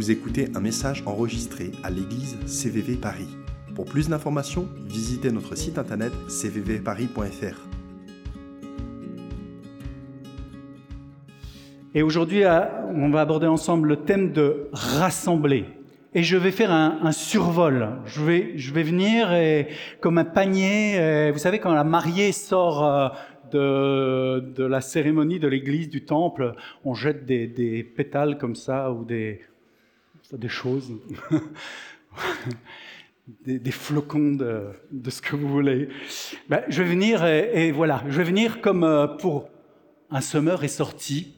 Vous écoutez un message enregistré à l'église CVV Paris. Pour plus d'informations, visitez notre site internet cvvparis.fr. Et aujourd'hui, on va aborder ensemble le thème de rassembler. Et je vais faire un, survol. Je vais, je vais venir et, comme un panier. vous savez, quand la mariée sort euh, de, la cérémonie de l'église, du temple, on jette des pétales comme ça ou des, des choses. Des, flocons de, ce que vous voulez. Ben, je vais venir et, voilà, je vais venir comme euh, pour un semeur est sorti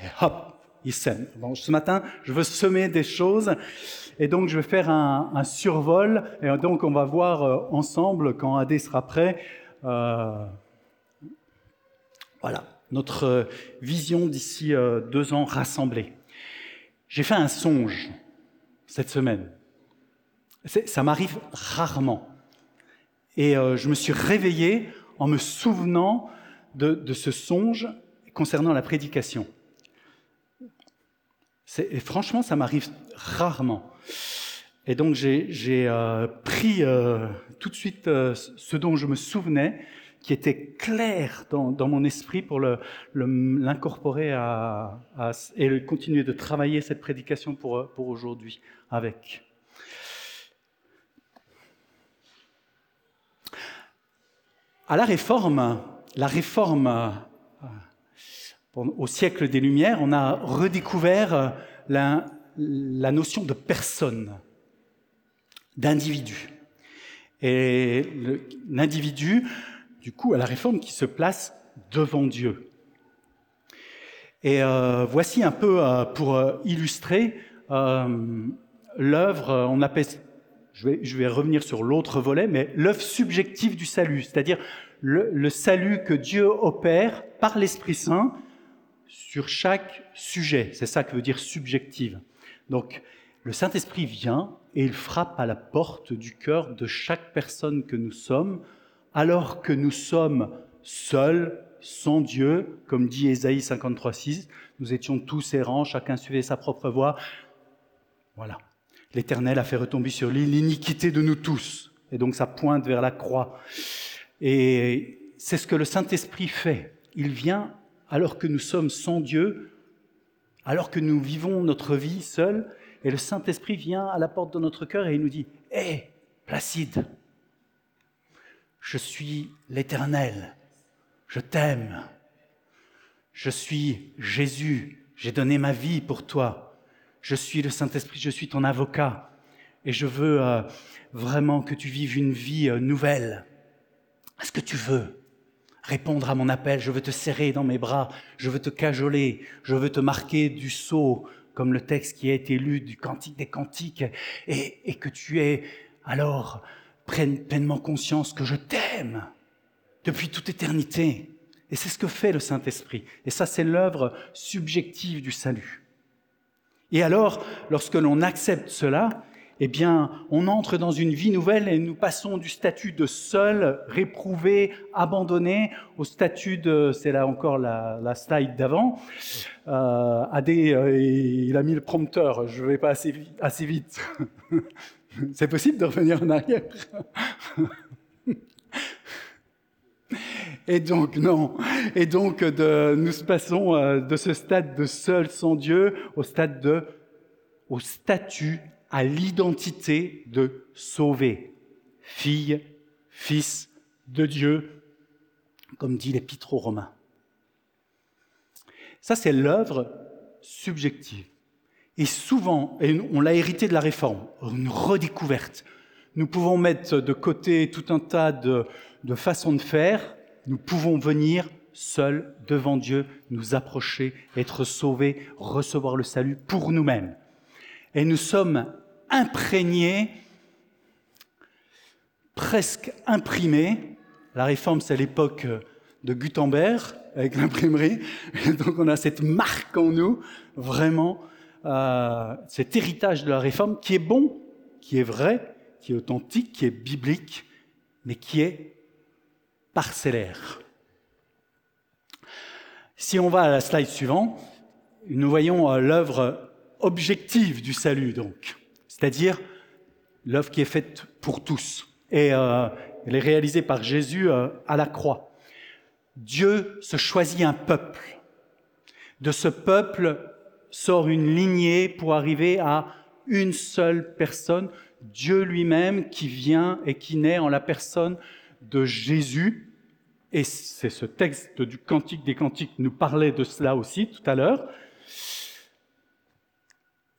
et hop, il sème. Bon, ce matin, je veux semer des choses et donc je vais faire un, survol et donc on va voir euh, ensemble quand AD sera prêt. Euh, voilà, notre vision d'ici deux ans rassemblée. J'ai fait un songe cette semaine. Ça m'arrive rarement. Et euh, je me suis réveillé en me souvenant de, ce songe concernant la prédication. Et franchement, ça m'arrive rarement. Et donc j'ai euh, pris euh, tout de suite ce dont je me souvenais, qui était clair dans, mon esprit pour l'incorporer à, et continuer de travailler cette prédication pour, pour aujourd'hui avec. À la réforme, la réforme au siècle des Lumières, on a redécouvert la, la notion de personne, d'individu. Et l'individu, du coup, à la réforme, qui se place devant Dieu. Et euh, voici un peu euh, pour euh, illustrer l'œuvre, on appelle, je vais, revenir sur l'autre volet, mais l'œuvre subjective du salut, c'est-à-dire le, le salut que Dieu opère par l'Esprit Saint sur chaque sujet. C'est ça que veut dire subjective. Donc, le Saint-Esprit vient et il frappe à la porte du cœur de chaque personne que nous sommes, alors que nous sommes seuls, sans Dieu, comme dit Ésaïe 53.6, nous étions tous errants, chacun suivait sa propre voie. Voilà. L'Éternel a fait retomber sur lui l'iniquité de nous tous. Et donc ça pointe vers la croix. Et c'est ce que le Saint-Esprit fait. Il vient alors que nous sommes sans Dieu, alors que nous vivons notre vie seuls, et le Saint-Esprit vient à la porte de notre cœur et il nous dit Hé, Placide, je suis l'Éternel, je t'aime, je suis Jésus, j'ai donné ma vie pour toi, je suis le Saint-Esprit, je suis ton avocat, et je veux euh, vraiment que tu vives une vie euh, nouvelle. Est-ce que tu veux répondre à mon appel, je veux te serrer dans mes bras, je veux te cajoler, je veux te marquer du sceau, comme le texte qui a été lu du Cantique des Cantiques, et, et que tu aies alors prenne pleinement conscience que je t'aime depuis toute éternité. Et c'est ce que fait le Saint-Esprit. Et ça, c'est l'œuvre subjective du salut. Et alors, lorsque l'on accepte cela, eh bien, on entre dans une vie nouvelle et nous passons du statut de seul, réprouvé, abandonné, au statut de, c'est là encore la, slide d'avant, euh, euh, il a mis le prompteur, je vais pas assez vite. c'est possible de revenir en arrière Et donc, non. Et donc, de, nous passons euh, de ce stade de seul sans Dieu au stade de, au statut à l'identité de sauver, fille, fils de Dieu, comme dit l'Épître aux Romains. Ça, c'est l'œuvre subjective. Et souvent, et on l'a hérité de la réforme, une redécouverte. Nous pouvons mettre de côté tout un tas de, de façons de faire. Nous pouvons venir seuls devant Dieu, nous approcher, être sauvés, recevoir le salut pour nous-mêmes et nous sommes imprégnés, presque imprimés. La réforme, c'est l'époque de Gutenberg avec l'imprimerie. Donc on a cette marque en nous, vraiment, euh, cet héritage de la réforme qui est bon, qui est vrai, qui est authentique, qui est biblique, mais qui est parcellaire. Si on va à la slide suivante, nous voyons euh, l'œuvre objective du salut, donc, c'est-à-dire l'œuvre qui est faite pour tous. Et euh, elle est réalisée par Jésus à la croix. Dieu se choisit un peuple. De ce peuple sort une lignée pour arriver à une seule personne, Dieu lui-même qui vient et qui naît en la personne de Jésus. Et c'est ce texte du Cantique des Cantiques nous parlait de cela aussi tout à l'heure.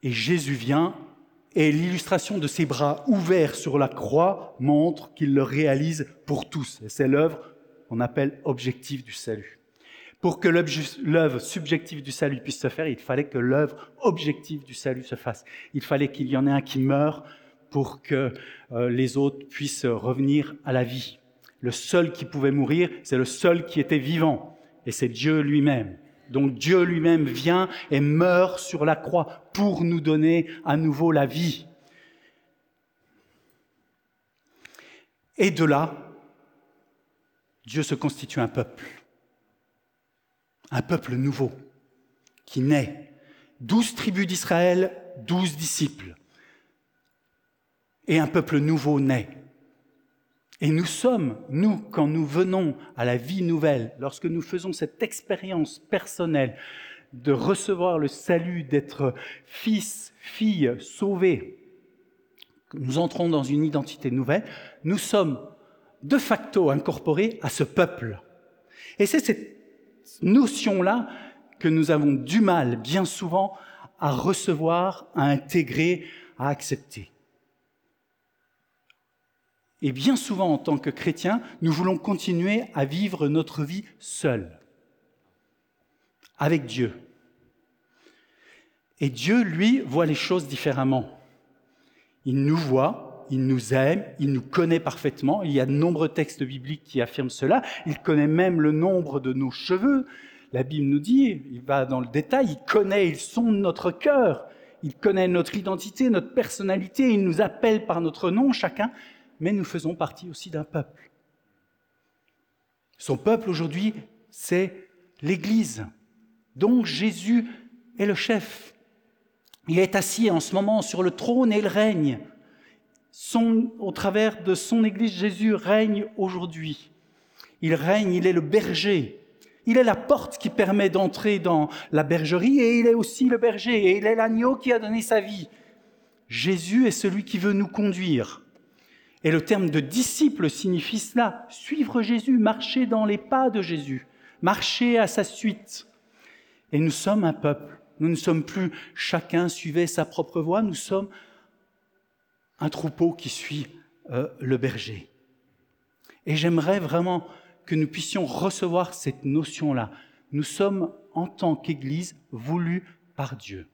Et Jésus vient et l'illustration de ses bras ouverts sur la croix montre qu'il le réalise pour tous. Et c'est l'œuvre qu'on appelle objectif du salut. Pour que l'œuvre subjective du salut puisse se faire, il fallait que l'œuvre objective du salut se fasse. Il fallait qu'il y en ait un qui meure pour que euh, les autres puissent revenir à la vie. Le seul qui pouvait mourir, c'est le seul qui était vivant, et c'est Dieu lui-même. Donc Dieu lui-même vient et meurt sur la croix pour nous donner à nouveau la vie. Et de là, Dieu se constitue un peuple, un peuple nouveau qui naît. Douze tribus d'Israël, douze disciples. Et un peuple nouveau naît. Et nous sommes, nous, quand nous venons à la vie nouvelle, lorsque nous faisons cette expérience personnelle de recevoir le salut, d'être fils, fille, sauvé, nous entrons dans une identité nouvelle, nous sommes de facto incorporés à ce peuple. Et c'est cette notion-là que nous avons du mal, bien souvent, à recevoir, à intégrer, à accepter. Et bien souvent, en tant que chrétiens, nous voulons continuer à vivre notre vie seul, avec Dieu. Et Dieu, lui, voit les choses différemment. Il nous voit, il nous aime, il nous connaît parfaitement. Il y a de nombreux textes bibliques qui affirment cela. Il connaît même le nombre de nos cheveux. La Bible nous dit, il va dans le détail, il connaît, il sonde notre cœur, il connaît notre identité, notre personnalité, il nous appelle par notre nom chacun mais nous faisons partie aussi d'un peuple. Son peuple aujourd'hui, c'est l'Église, dont Jésus est le chef. Il est assis en ce moment sur le trône et il règne. Au travers de son Église, Jésus règne aujourd'hui. Il règne, il est le berger. Il est la porte qui permet d'entrer dans la bergerie et il est aussi le berger et il est l'agneau qui a donné sa vie. Jésus est celui qui veut nous conduire. Et le terme de disciple signifie cela, suivre Jésus, marcher dans les pas de Jésus, marcher à sa suite. Et nous sommes un peuple. Nous ne sommes plus chacun suivait sa propre voie, nous sommes un troupeau qui suit euh, le berger. Et j'aimerais vraiment que nous puissions recevoir cette notion-là. Nous sommes en tant qu'Église voulus par Dieu,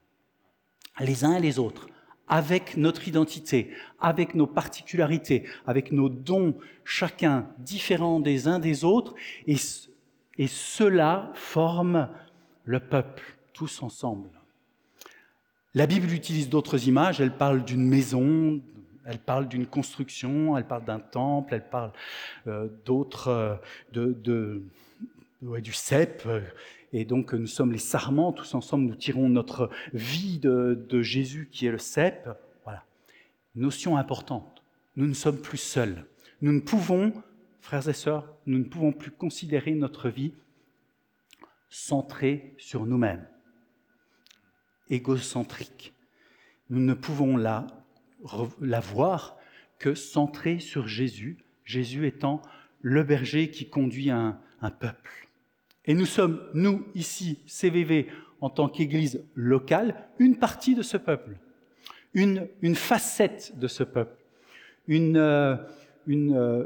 les uns et les autres, avec notre identité, avec nos particularités, avec nos dons, chacun différents des uns des autres, et, et cela forme le peuple, tous ensemble. La Bible utilise d'autres images, elle parle d'une maison, elle parle d'une construction, elle parle d'un temple, elle parle euh, d'autres, euh, de, du cep, et donc nous sommes les sarments, tous ensemble nous tirons notre vie de, Jésus qui est le cep. Voilà. Notion importante. Nous ne sommes plus seuls. Nous ne pouvons, frères et sœurs, nous ne pouvons plus considérer notre vie centrée sur nous-mêmes, égocentrique. Nous ne pouvons la, la voir que centrée sur Jésus, Jésus étant le berger qui conduit un peuple. Et nous sommes, nous, ici, CVV, en tant qu'Église locale, une partie de ce peuple, une, une facette de ce peuple, une, euh, une, euh,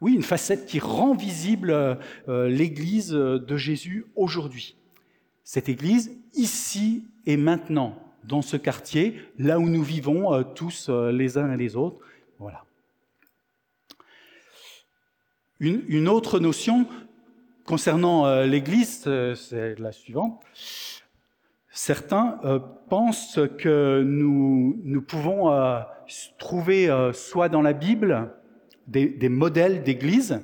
oui, une facette qui rend visible euh, l'Église de Jésus aujourd'hui. Cette Église, ici et maintenant, dans ce quartier, là où nous vivons tous les uns et les autres. Voilà. Une, autre notion Concernant euh, l'Église, euh, c'est la suivante. Certains euh, pensent que nous pouvons trouver soit dans la Bible des, modèles d'Église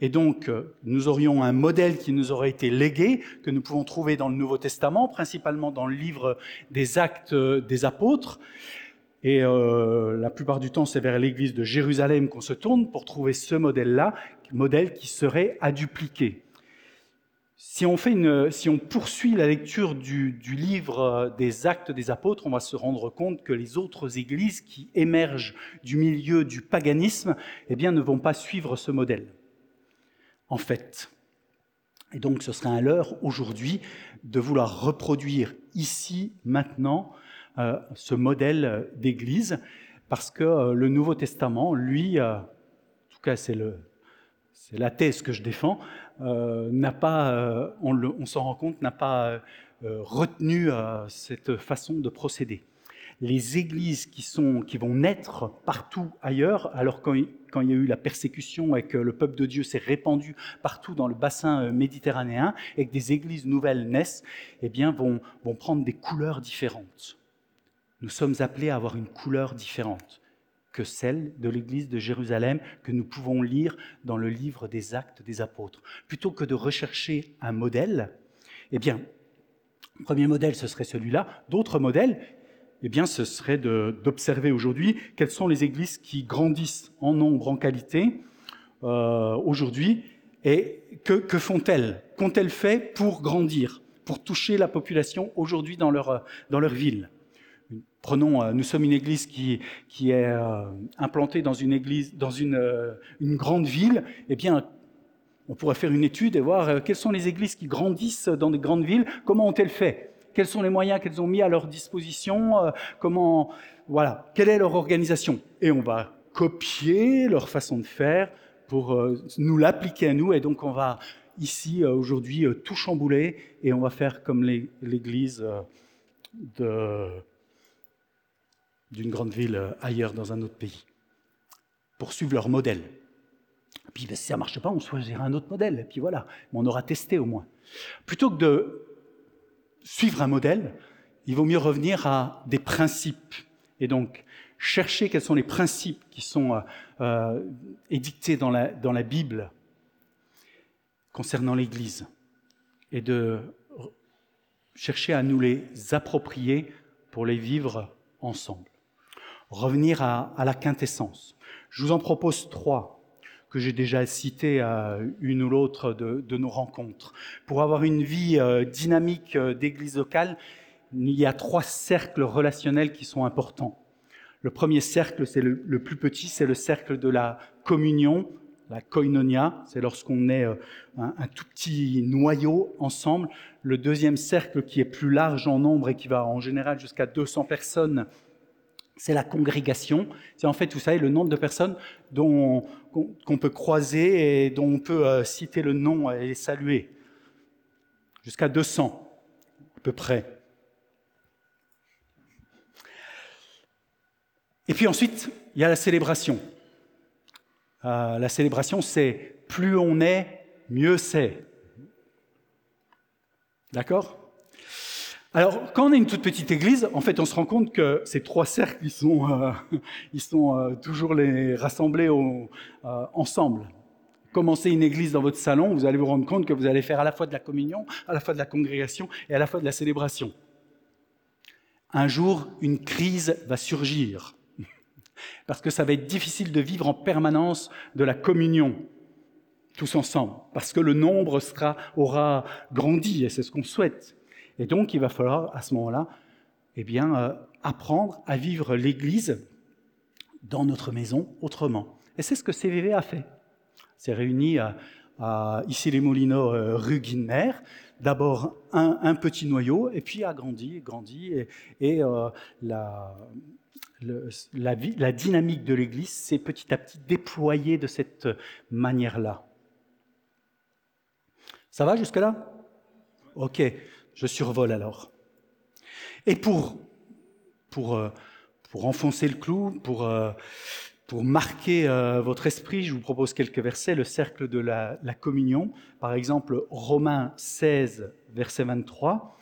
et donc, euh, nous aurions un modèle qui nous aurait été légué, que nous pouvons trouver dans le Nouveau Testament, principalement dans le livre des Actes des Apôtres. Et euh, la plupart du temps, c'est vers l'église de Jérusalem qu'on se tourne pour trouver ce modèle-là, modèle qui serait à dupliquer. Si on poursuit la lecture du, du, livre des actes des apôtres, on va se rendre compte que les autres églises qui émergent du milieu du paganisme eh bien, ne vont pas suivre ce modèle en fait. Et donc ce serait un leurre aujourd'hui de vouloir reproduire ici, maintenant, euh, ce modèle d'Église, parce que euh, le Nouveau Testament, lui, euh, en tout cas c'est la thèse que je défends, n'a pas, on, on s'en rend compte, n'a pas retenu cette façon de procéder les églises qui, vont naître partout ailleurs, alors quand, il y a eu la persécution et que le peuple de Dieu s'est répandu partout dans le bassin euh, méditerranéen et que des églises nouvelles naissent, eh bien, vont, vont prendre des couleurs différentes. Nous sommes appelés à avoir une couleur différente que celle de l'église de Jérusalem que nous pouvons lire dans le livre des actes des apôtres. Plutôt que de rechercher un modèle, eh bien, premier modèle, ce serait celui-là. D'autres modèles, eh bien, ce serait d'observer aujourd'hui quelles sont les églises qui grandissent en nombre, en qualité euh, aujourd'hui, et que, font-elles? Qu'ont-elles fait pour grandir, pour toucher la population aujourd'hui dans leur, dans leur ville? Prenons, euh, nous sommes une église qui, qui est euh, implantée dans une église, dans une, une grande ville. Eh bien, on pourrait faire une étude et voir quelles sont les églises qui grandissent dans des grandes villes. Comment ont-elles fait? Quels sont les moyens qu'elles ont mis à leur disposition, euh, comment, voilà, quelle est leur organisation. Et on va copier leur façon de faire pour euh, nous l'appliquer à nous. Et donc on va ici euh, aujourd'hui tout chambouler et on va faire comme l'Église d'une grande ville ailleurs dans un autre pays, pour suivre leur modèle. Puis ben, si ça ne marche pas, on choisira un autre modèle. Et puis voilà, on aura testé au moins. Plutôt que de suivre un modèle, il vaut mieux revenir à des principes. Et donc, chercher quels sont les principes qui sont euh, euh, édictés dans la, dans la Bible concernant l'Église et de chercher à nous les approprier pour les vivre ensemble. Revenir à, à la quintessence. Je vous en propose trois que j'ai déjà cité à une ou l'autre de, nos rencontres. Pour avoir une vie euh, dynamique euh, d'église locale, il y a trois cercles relationnels qui sont importants. Le premier cercle, c'est le, plus petit, c'est le cercle de la communion, la koinonia, c'est lorsqu'on est euh, un, tout petit noyau ensemble. Le deuxième cercle, qui est plus large en nombre et qui va en général jusqu'à 200 personnes, c'est la congrégation. C'est en fait, vous savez, le nombre de personnes qu'on peut croiser et dont on peut euh, citer le nom et saluer. Jusqu'à 200, à peu près. Et puis ensuite, il y a la célébration. Euh, la célébration, c'est plus on est, mieux c'est. D'accord? Alors, quand on est une toute petite église, en fait, on se rend compte que ces trois cercles, ils sont, euh, euh, toujours rassemblés euh, ensemble. Commencez une église dans votre salon, vous allez vous rendre compte que vous allez faire à la fois de la communion, à la fois de la congrégation et à la fois de la célébration. Un jour, une crise va surgir, parce que ça va être difficile de vivre en permanence de la communion, tous ensemble, parce que le nombre sera, aura grandi, et c'est ce qu'on souhaite. Et donc, il va falloir à ce moment-là, eh bien, euh, apprendre à vivre l'Église dans notre maison autrement. Et c'est ce que CVV a fait. C'est réuni à, ici les Moulineaux, euh, rue Guinmer. D'abord un, petit noyau, et puis a grandi, grandi, et, euh, la, la dynamique de l'Église s'est petit à petit déployée de cette manière-là. Ça va jusque-là? Ok. Je survole alors. Et pour, pour, euh, pour enfoncer le clou, pour, euh, pour marquer euh, votre esprit, je vous propose quelques versets, le cercle de la, communion. Par exemple, Romains 16, verset 23.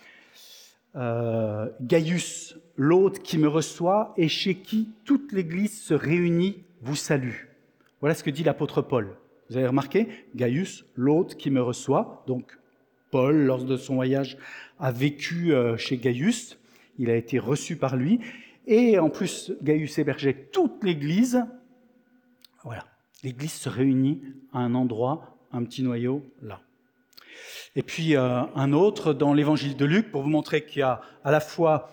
Euh, Gaius, l'hôte qui me reçoit et chez qui toute l'Église se réunit, vous salue. Voilà ce que dit l'apôtre Paul. Vous avez remarqué? Gaius, l'hôte qui me reçoit. Donc Paul, lors de son voyage, a vécu euh, chez Gaius. Il a été reçu par lui. Et en plus, Gaius hébergeait toute l'Église. Voilà. L'Église se réunit à un endroit, un petit noyau là. Et puis euh, un autre dans l'Évangile de Luc pour vous montrer qu'il y a à la fois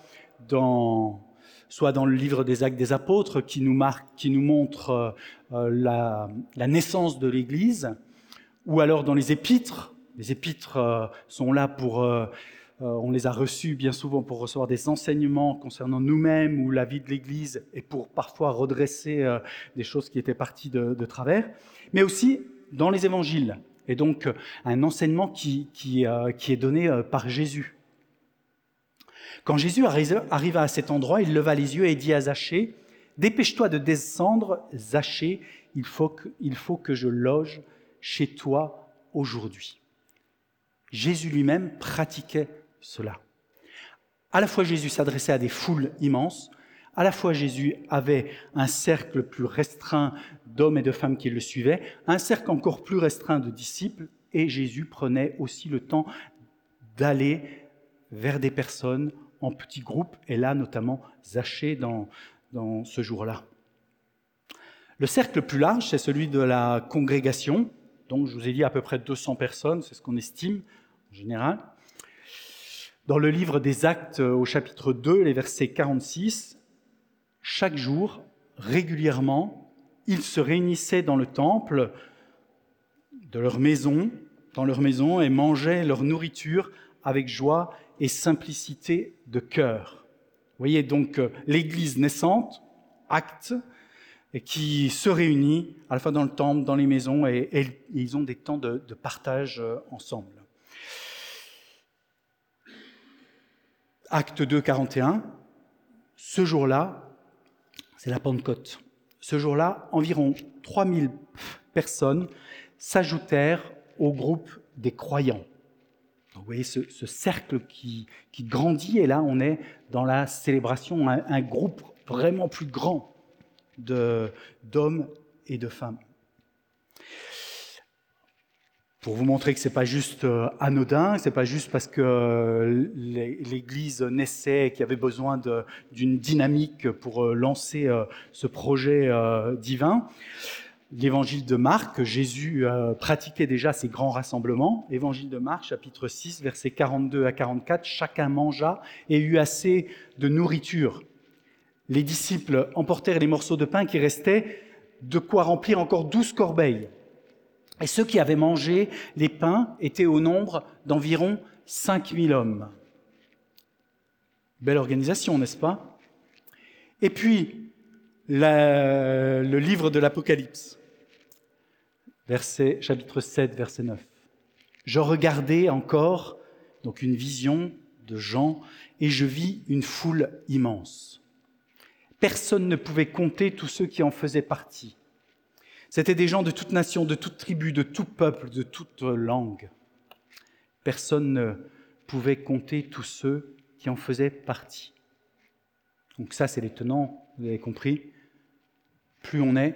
dans soit dans le livre des Actes des Apôtres qui nous montre euh, la, naissance de l'Église, ou alors dans les Épîtres. Les Épîtres euh, sont là pour, euh, on les a reçus bien souvent pour recevoir des enseignements concernant nous-mêmes ou la vie de l'Église et pour parfois redresser des choses qui étaient parties de, travers, mais aussi dans les Évangiles. Et donc un enseignement qui, est donné par Jésus. Quand Jésus arriva à cet endroit, il leva les yeux et dit à Zachée, Dépêche-toi de descendre, Zachée, il faut que je loge chez toi aujourd'hui. Jésus lui-même pratiquait cela. À la fois Jésus s'adressait à des foules immenses, à la fois Jésus avait un cercle plus restreint d'hommes et de femmes qui le suivaient, un cercle encore plus restreint de disciples, et Jésus prenait aussi le temps d'aller vers des personnes en petits groupes, et là notamment Zachée dans, dans ce jour-là. Le cercle plus large, c'est celui de la congrégation, donc je vous ai dit à peu près 200 personnes, c'est ce qu'on estime en général. Dans le livre des Actes au chapitre 2, les versets 46, chaque jour, régulièrement, ils se réunissaient dans le temple de leur maison, dans leur maison, et mangeaient leur nourriture avec joie et simplicité de cœur. Vous voyez donc euh, l'Église naissante, acte, qui se réunit à la fois dans le temple, dans les maisons, et, ils ont des temps de, partage euh, ensemble. Acte 2, 41, ce jour-là, c'est la Pentecôte. Ce jour-là, environ 3000 personnes s'ajoutèrent au groupe des croyants vous voyez ce, ce cercle qui, grandit, et là on est dans la célébration, un groupe vraiment plus grand d'hommes et de femmes. Pour vous montrer que ce n'est pas juste euh, anodin, ce n'est pas juste parce que euh, l'Église naissait qu'il y avait besoin d'une dynamique pour euh, lancer ce projet divin l'évangile de Marc, Jésus pratiquait déjà ces grands rassemblements. Évangile de Marc, chapitre 6, versets 42 à 44, chacun mangea et eut assez de nourriture. Les disciples emportèrent les morceaux de pain qui restaient, de quoi remplir encore douze corbeilles. Et ceux qui avaient mangé les pains étaient au nombre d'environ 5000 hommes. Belle organisation, n'est-ce pas? Et puis, le livre de l'Apocalypse, chapitre 7, verset 9. Je regardais encore, donc une vision de Jean, et je vis une foule immense. Personne ne pouvait compter tous ceux qui en faisaient partie. C'était des gens de toute nation, de toute tribu, de tout peuple, de toute langue. Personne ne pouvait compter tous ceux qui en faisaient partie. Donc ça, c'est les tenants, vous avez compris. Plus on est,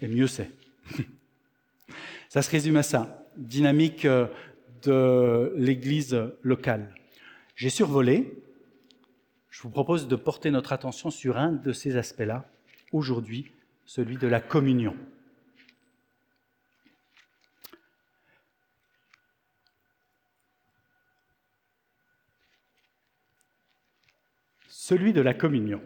et mieux c'est. Ça se résume à ça, dynamique euh, de l'Église locale. J'ai survolé, je vous propose de porter notre attention sur un de ces aspects-là, aujourd'hui, celui de la communion. Celui de la communion.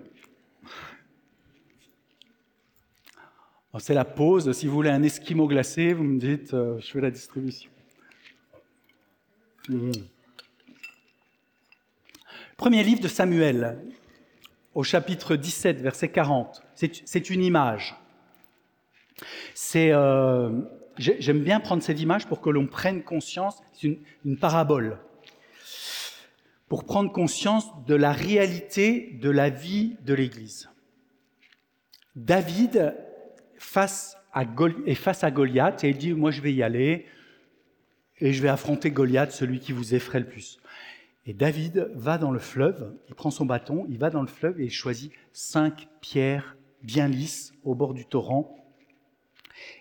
C'est la pause. Si vous voulez un esquimau glacé, vous me dites, euh, je fais la distribution. Mmh. Premier livre de Samuel, au chapitre 17, verset 40. C'est une image. Euh, j'aime bien prendre cette image pour que l'on prenne conscience. C'est une, parabole pour prendre conscience de la réalité de la vie de l'Église. David face et face à Goliath, et il dit, moi je vais y aller, et je vais affronter Goliath, celui qui vous effraie le plus. Et David va dans le fleuve, il prend son bâton, il va dans le fleuve et il choisit cinq pierres bien lisses au bord du torrent.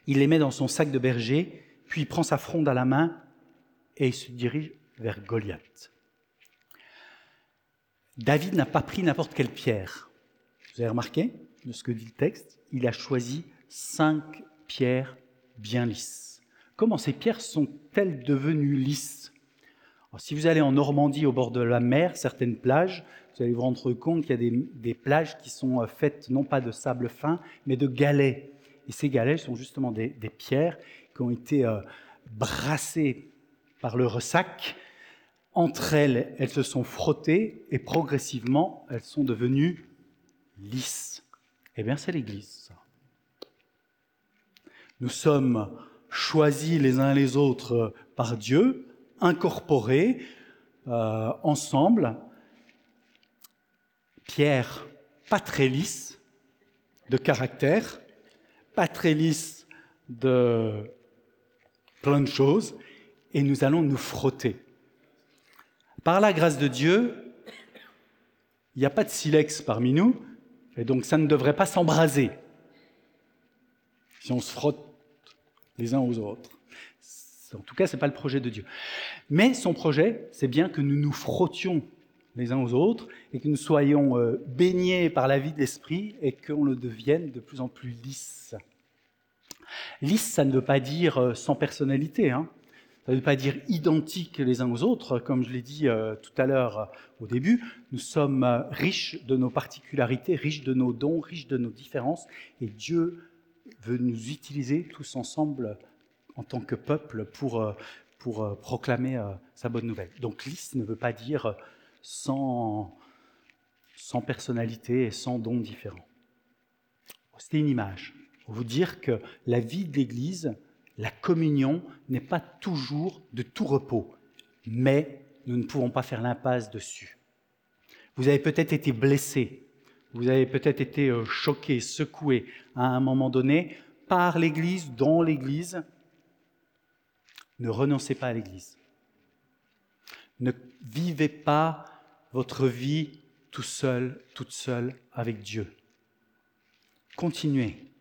Il les met dans son sac de berger, puis il prend sa fronde à la main et il se dirige vers Goliath. David n'a pas pris n'importe quelle pierre. Vous avez remarqué de ce que dit le texte? Il a choisi cinq pierres bien lisses. Comment ces pierres sont-elles devenues lisses? Si vous allez en Normandie, au bord de la mer, certaines plages, vous allez vous rendre compte qu'il y a des, plages qui sont euh, faites non pas de sable fin, mais de galets. Et ces galets sont justement des, pierres qui ont été euh, brassées par le ressac entre elles, elles se sont frottées et progressivement, elles sont devenues lisses. Eh bien, c'est l'Église. Nous sommes choisis les uns les autres par Dieu, incorporés euh, ensemble. Pierre, pas très lisse de caractère, pas très lisse de plein de choses, et nous allons nous frotter. Par la grâce de Dieu, il n'y a pas de silex parmi nous, et donc ça ne devrait pas s'embraser si on se frotte les uns aux autres. En tout cas, ce n'est pas le projet de Dieu. Mais son projet, c'est bien que nous nous frottions les uns aux autres et que nous soyons euh, baignés par la vie de l'esprit et qu'on le devienne de plus en plus lisse. Lisse, ça ne veut pas dire euh, sans personnalité. Hein. Ça ne veut pas dire identiques les uns aux autres, comme je l'ai dit euh, tout à l'heure au début. Nous sommes riches de nos particularités, riches de nos dons, riches de nos différences, et Dieu veut nous utiliser tous ensemble en tant que peuple pour, pour proclamer sa bonne nouvelle. Donc liste ne veut pas dire sans, sans personnalité et sans dons différents. C'était une image pour vous dire que la vie de l'Église, la communion n'est pas toujours de tout repos, mais nous ne pouvons pas faire l'impasse dessus. Vous avez peut-être été blessé, vous avez peut-être été euh, choqué, secoué à un moment donné par l'Église, dans l'Église. Ne renoncez pas à l'Église. Ne vivez pas votre vie tout seul, toute seule avec Dieu. Continuez.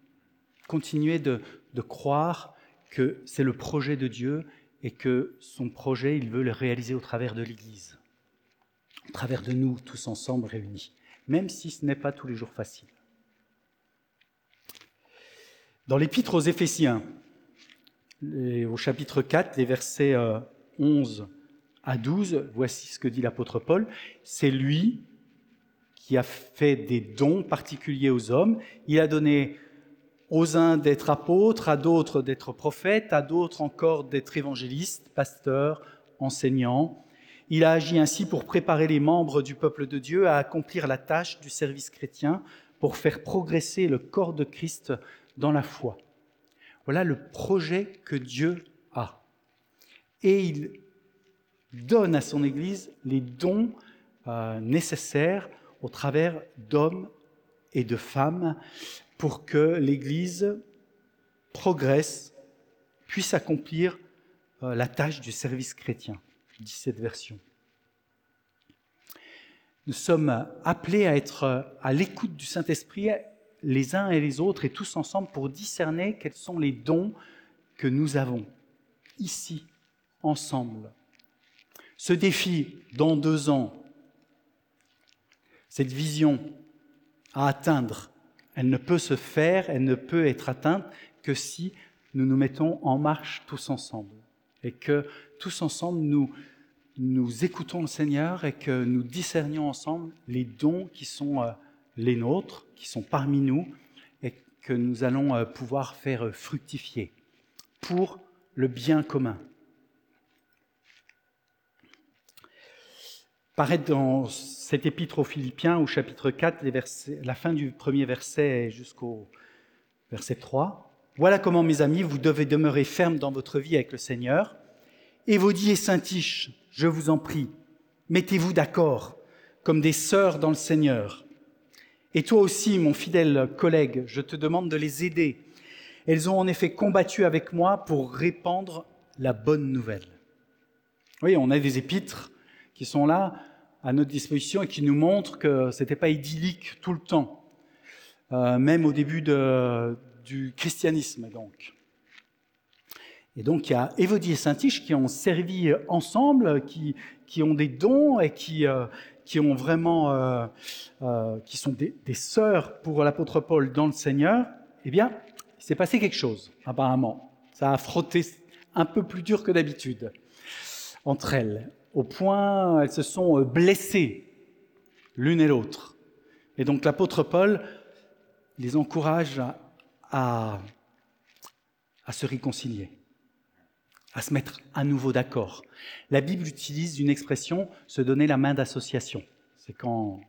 Continuez de, croire que c'est le projet de Dieu et que son projet, il veut le réaliser au travers de l'Église, au travers de nous tous ensemble réunis, même si ce n'est pas tous les jours facile. Dans l'épître aux Éphésiens, au chapitre 4, les versets 11 euh, à 12, voici ce que dit l'apôtre Paul, c'est lui qui a fait des dons particuliers aux hommes, il a donné aux uns d'être apôtres, à d'autres d'être prophètes, à d'autres encore d'être évangélistes, pasteurs, enseignants. Il a agi ainsi pour préparer les membres du peuple de Dieu à accomplir la tâche du service chrétien, pour faire progresser le corps de Christ dans la foi. Voilà le projet que Dieu a. Et il donne à son Église les dons euh, nécessaires au travers d'hommes et de femmes pour que l'Église progresse, puisse accomplir euh, la tâche du service chrétien, dit cette version. Nous sommes appelés à être à l'écoute du Saint-Esprit les uns et les autres et tous ensemble pour discerner quels sont les dons que nous avons ici, ensemble. Ce défi, dans deux ans, cette vision à atteindre, elle ne peut se faire, elle ne peut être atteinte que si nous nous mettons en marche tous ensemble et que tous ensemble nous, nous écoutons le Seigneur et que nous discernions ensemble les dons qui sont euh, les nôtres, qui sont parmi nous et que nous allons euh, pouvoir faire fructifier pour le bien commun. paraît dans cet épître aux Philippiens au chapitre 4, les versets, la fin du premier verset jusqu'au verset 3. Voilà comment, mes amis, vous devez demeurer fermes dans votre vie avec le Seigneur. Et et Saint-Tiche, je vous en prie, mettez-vous d'accord comme des sœurs dans le Seigneur. Et toi aussi, mon fidèle collègue, je te demande de les aider. Elles ont en effet combattu avec moi pour répandre la bonne nouvelle. Oui, on a des épîtres qui sont là à notre disposition et qui nous montrent que ce n'était pas idyllique tout le temps. Euh, même au début du christianisme, donc. Et donc, il y a Évodie et Saint-Tiche qui ont servi ensemble, qui, qui ont des dons et qui, euh, qui ont vraiment, euh, euh, qui sont des, sœurs pour l'apôtre Paul dans le Seigneur. Eh bien, il s'est passé quelque chose, apparemment. Ça a frotté un peu plus dur que d'habitude entre elles, au point elles se sont blessées l'une et l'autre. Et donc l'apôtre Paul les encourage à se réconcilier à se mettre à nouveau d'accord. La Bible utilise une expression se donner la main d'association. C'est quand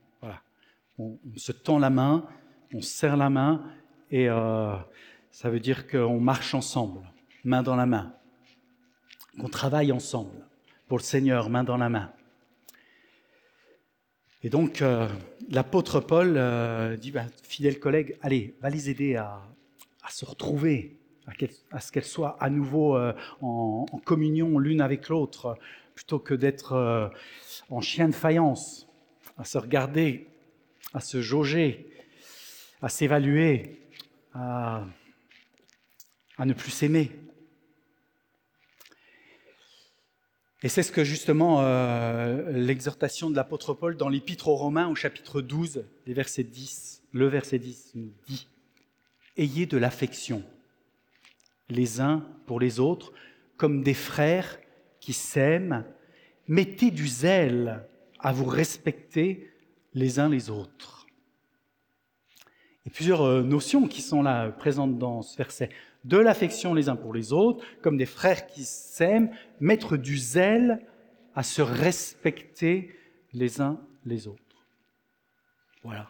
on, se tend la main, on serre la main, et euh, ça veut dire qu'on marche ensemble, main dans la main, qu'on travaille ensemble pour le Seigneur, main dans la main. Et donc, euh, l'apôtre Paul euh, dit, ben, fidèles collègues, allez, va les aider à se retrouver, à, ce qu'elles soient à nouveau euh, en, communion l'une avec l'autre, plutôt que d'être euh, en chien de faïence, à se regarder, à se jauger, à s'évaluer, à, ne plus s'aimer. Et c'est ce que justement euh, l'exhortation de l'apôtre Paul dans l'Épître aux Romains au chapitre 12, les versets 10, le verset 10 nous dit Ayez de l'affection les uns pour les autres, comme des frères qui s'aiment. Mettez du zèle à vous respecter les uns les autres. A plusieurs euh, notions qui sont là présentes dans ce verset. De l'affection les uns pour les autres, comme des frères qui s'aiment, mettre du zèle à se respecter les uns les autres. Voilà.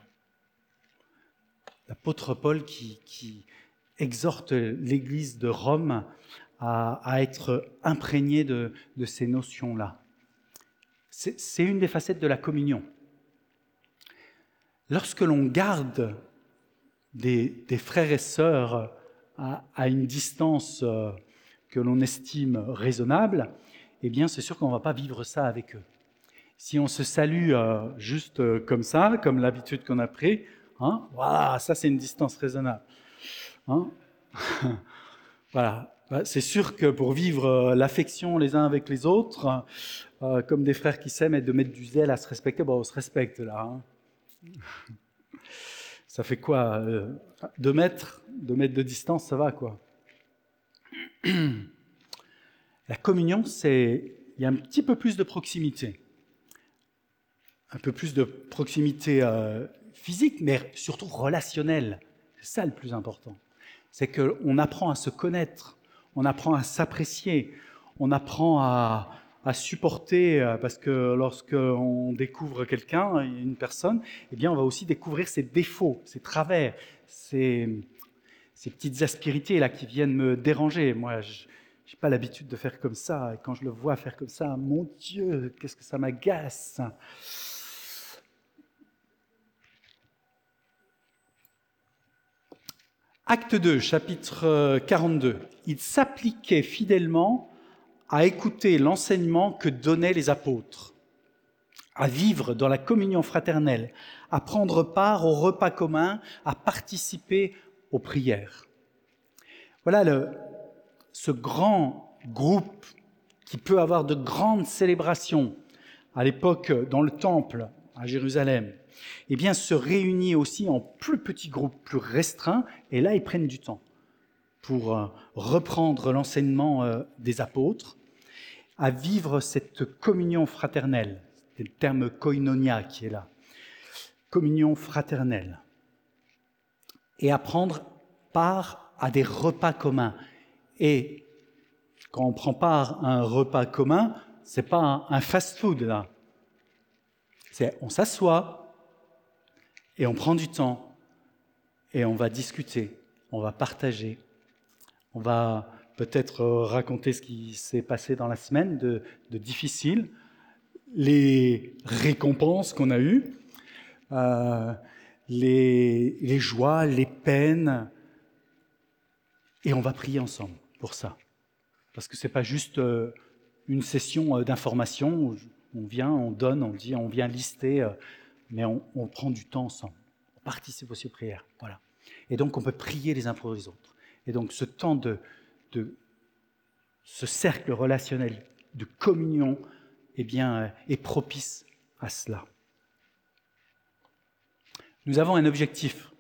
L'apôtre Paul qui, qui, exhorte l'Église de Rome à, être imprégnée de, ces notions-là. C'est une des facettes de la communion. Lorsque l'on garde des, frères et sœurs à, une distance euh, que l'on estime raisonnable, eh bien, c'est sûr qu'on ne va pas vivre ça avec eux. Si on se salue euh, juste euh, comme ça, comme l'habitude qu'on a pris, hein, voilà, ça c'est une distance raisonnable. Hein voilà. Bah, c'est sûr que pour vivre euh, l'affection les uns avec les autres, euh, comme des frères qui s'aiment et de mettre du zèle à se respecter, bon, on se respecte là. Hein. Ça fait quoi euh, Deux mètres? Deux mètres de distance, ça va quoi La communion, c'est. Il y a un petit peu plus de proximité. Un peu plus de proximité physique, mais surtout relationnelle. C'est ça le plus important c'est qu'on apprend à se connaître, on apprend à s'apprécier, on apprend à, supporter, euh, parce que lorsqu'on découvre quelqu'un, une personne, eh bien, on va aussi découvrir ses défauts, ses travers, ses, petites aspérités là qui viennent me déranger. Moi, je n'ai pas l'habitude de faire comme ça, et quand je le vois faire comme ça, mon Dieu, qu'est-ce que ça m'agace Acte 2, chapitre 42. Euh, Il s'appliquait fidèlement à écouter l'enseignement que donnaient les apôtres, à vivre dans la communion fraternelle, à prendre part au repas commun, à participer aux prières. Voilà le, ce grand groupe qui peut avoir de grandes célébrations à l'époque dans le temple à Jérusalem, eh bien, se réunit aussi en plus petits groupes, plus restreints, et là, ils prennent du temps pour euh, reprendre l'enseignement euh, des apôtres, à vivre cette communion fraternelle. C'est le terme koinonia qui est là. Communion fraternelle. Et à prendre part à des repas communs. Et quand on prend part à un repas commun, c'est pas un fast-food là. C'est on s'assoit, et on prend du temps et on va discuter, on va partager, on va peut-être raconter ce qui s'est passé dans la semaine de, difficile, les récompenses qu'on a eues, euh, les, les joies, les peines, et on va prier ensemble pour ça. Parce que ce n'est pas juste euh, une session euh, d'information où on vient, on donne, on dit, on vient lister mais on, prend du temps ensemble. On participe aussi aux prières. Voilà. Et donc on peut prier les uns pour les autres. Et donc ce temps de, de ce cercle relationnel de communion eh bien, est propice à cela. Nous avons un objectif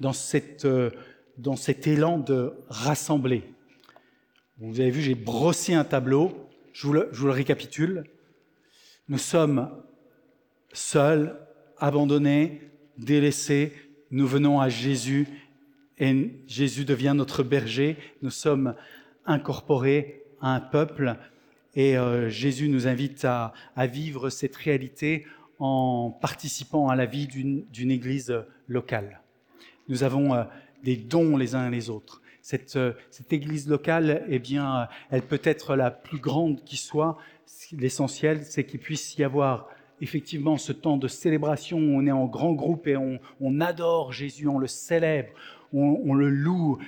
dans, cette, euh, dans cet élan de rassembler. Vous avez vu, j'ai brossé un tableau, je vous, le, je vous le récapitule. Nous sommes seuls, abandonnés, délaissés, nous venons à Jésus et Jésus devient notre berger, nous sommes incorporés à un peuple et euh, Jésus nous invite à, vivre cette réalité en participant à la vie d'une église locale. Nous avons euh, des dons les uns les autres. Cette, euh, cette église locale, eh bien, elle peut être la plus grande qui soit. L'essentiel, c'est qu'il puisse y avoir effectivement ce temps de célébration on est en grand groupe et on, adore Jésus, on le célèbre, on, le loue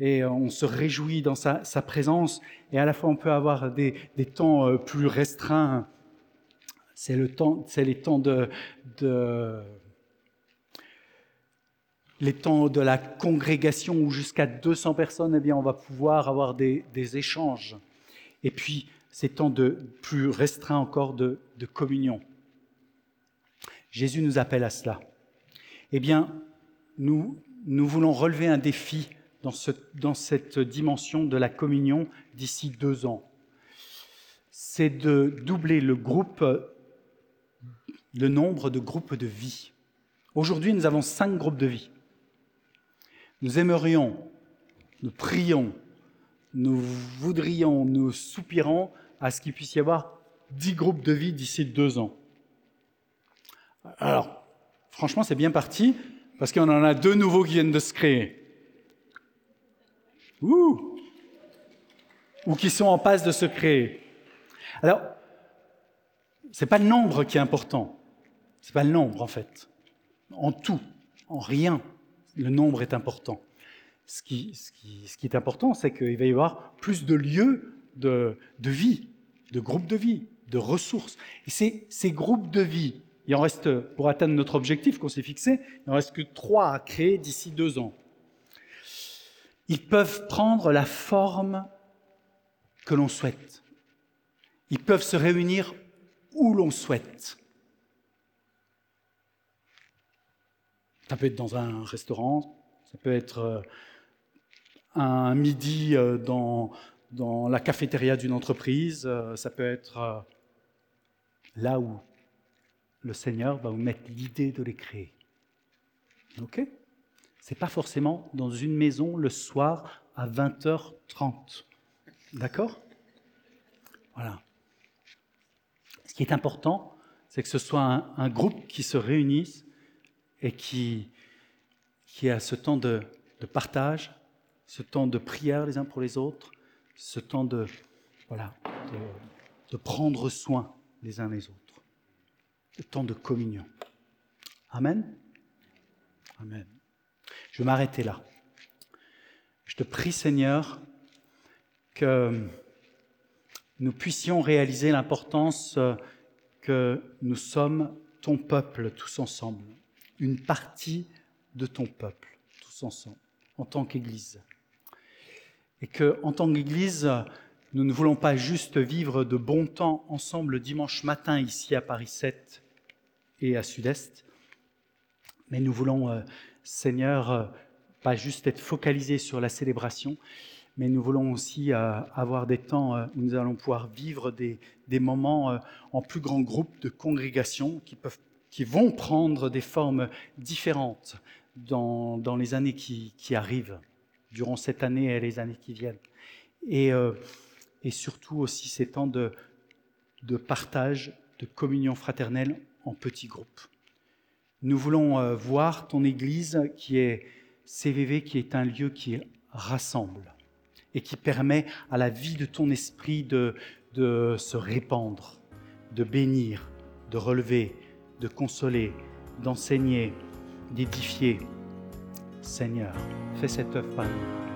et on se réjouit dans sa, présence. Et à la fois, on peut avoir des, temps euh, plus restreints. C'est le temps, les temps de, les temps de la congrégation où jusqu'à 200 personnes, eh bien, on va pouvoir avoir des, échanges. Et puis, ces temps de plus restreints encore de communion. Jésus nous appelle à cela. Eh bien, nous, nous voulons relever un défi dans, ce, dans cette dimension de la communion d'ici deux ans. C'est de doubler le nombre de groupes de vie. Aujourd'hui, nous avons cinq groupes de vie. Nous aimerions, nous prions, nous voudrions, nous soupirons à ce qu'il puisse y avoir dix groupes de vie d'ici deux ans. Alors, franchement, c'est bien parti, parce qu'on en a deux nouveaux qui viennent de se créer. Ou qui sont en passe de se créer. Alors, ce n'est pas le nombre qui est important. Ce n'est pas le nombre, en fait. En tout, en rien, le nombre est important. Ce qui, est important, c'est qu'il va y avoir plus de lieux de, vie, de groupes de vie, de ressources. Et ces groupes de vie il en reste, pour atteindre notre objectif qu'on s'est fixé, il en reste que trois à créer d'ici deux ans. Ils peuvent prendre la forme que l'on souhaite. Ils peuvent se réunir où l'on souhaite. Ça peut être dans un restaurant, ça peut être euh, un midi euh, dans, dans la cafétéria d'une entreprise, euh, ça peut être là où le Seigneur va vous mettre l'idée de les créer. OK? C'est pas forcément dans une maison le soir à 20h30. D'accord? Voilà. Ce qui est important, c'est que ce soit un, groupe qui se réunisse et qui, a ce temps de, partage, ce temps de prière les uns pour les autres, ce temps de, voilà, de prendre soin les uns les autres le temps de communion. Amen. Amen. Je vais m'arrêter là. Je te prie, Seigneur, que nous puissions réaliser l'importance que nous sommes ton peuple tous ensemble, une partie de ton peuple tous ensemble, en tant qu'Église. Et que, en tant qu'Église, nous ne voulons pas juste vivre de bons temps ensemble dimanche matin ici à Paris 7, et à Sud-Est. Mais nous voulons, euh, Seigneur, euh, pas juste être focalisés sur la célébration, mais nous voulons aussi euh, avoir des temps où nous allons pouvoir vivre des, moments en plus grand groupe de congrégation qui, peuvent, qui vont prendre des formes différentes dans, les années qui, arrivent, durant cette année et les années qui viennent. Et, surtout aussi ces temps de partage, de communion fraternelle en petits groupes. Nous voulons euh, voir ton Église qui est CVV, qui est un lieu qui rassemble et qui permet à la vie de ton esprit de, se répandre, de bénir, de relever, de consoler, d'enseigner, d'édifier. Seigneur, fais cette œuvre par nous.